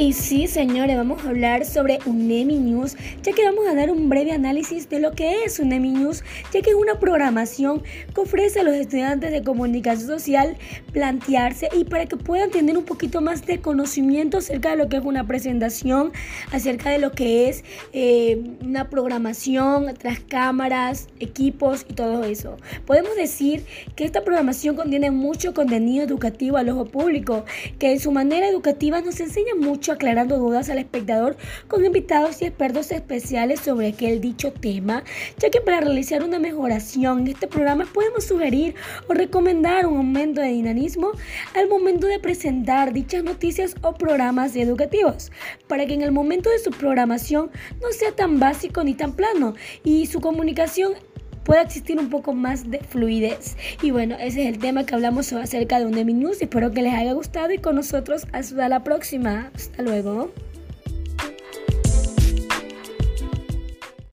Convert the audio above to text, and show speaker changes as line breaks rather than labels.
Y sí, señores, vamos a hablar sobre UNEMI News, ya que vamos a dar un breve análisis de lo que es UNEMI News, ya que es una programación que ofrece a los estudiantes de comunicación social plantearse y para que puedan tener un poquito más de conocimiento acerca de lo que es una presentación, acerca de lo que es eh, una programación tras cámaras, equipos y todo eso. Podemos decir que esta programación contiene mucho contenido educativo al ojo público, que en su manera educativa nos enseña mucho aclarando dudas al espectador con invitados y expertos especiales sobre aquel dicho tema, ya que para realizar una mejoración en este programa podemos sugerir o recomendar un aumento de dinamismo al momento de presentar dichas noticias o programas educativos, para que en el momento de su programación no sea tan básico ni tan plano y su comunicación pueda existir un poco más de fluidez. Y bueno, ese es el tema que hablamos acerca de un News. Espero que les haya gustado y con nosotros hasta la próxima. Hasta luego.